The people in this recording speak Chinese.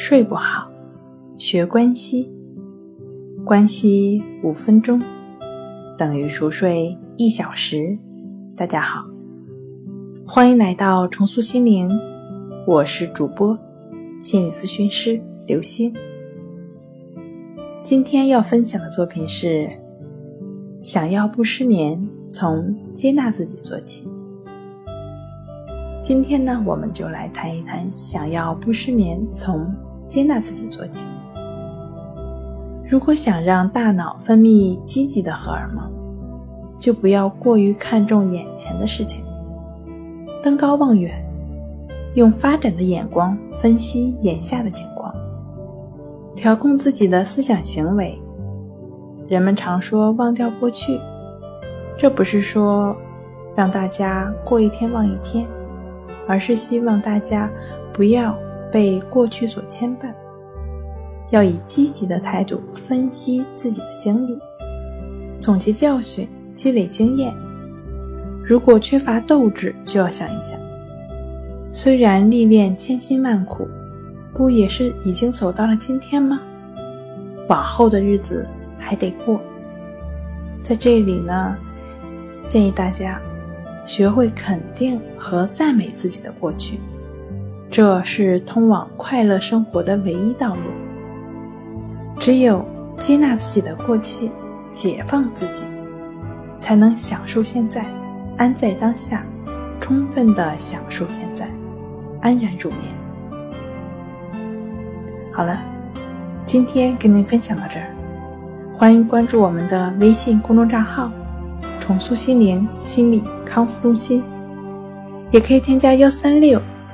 睡不好，学关西，关西五分钟等于熟睡一小时。大家好，欢迎来到重塑心灵，我是主播心理咨询师刘星。今天要分享的作品是：想要不失眠，从接纳自己做起。今天呢，我们就来谈一谈，想要不失眠，从接纳自己做起。如果想让大脑分泌积极的荷尔蒙，就不要过于看重眼前的事情，登高望远，用发展的眼光分析眼下的情况，调控自己的思想行为。人们常说忘掉过去，这不是说让大家过一天忘一天，而是希望大家不要。被过去所牵绊，要以积极的态度分析自己的经历，总结教训，积累经验。如果缺乏斗志，就要想一想：虽然历练千辛万苦，不也是已经走到了今天吗？往后的日子还得过。在这里呢，建议大家学会肯定和赞美自己的过去。这是通往快乐生活的唯一道路。只有接纳自己的过去，解放自己，才能享受现在，安在当下，充分的享受现在，安然入眠。好了，今天跟您分享到这儿，欢迎关注我们的微信公众账号“重塑心灵心理康复中心”，也可以添加幺三六。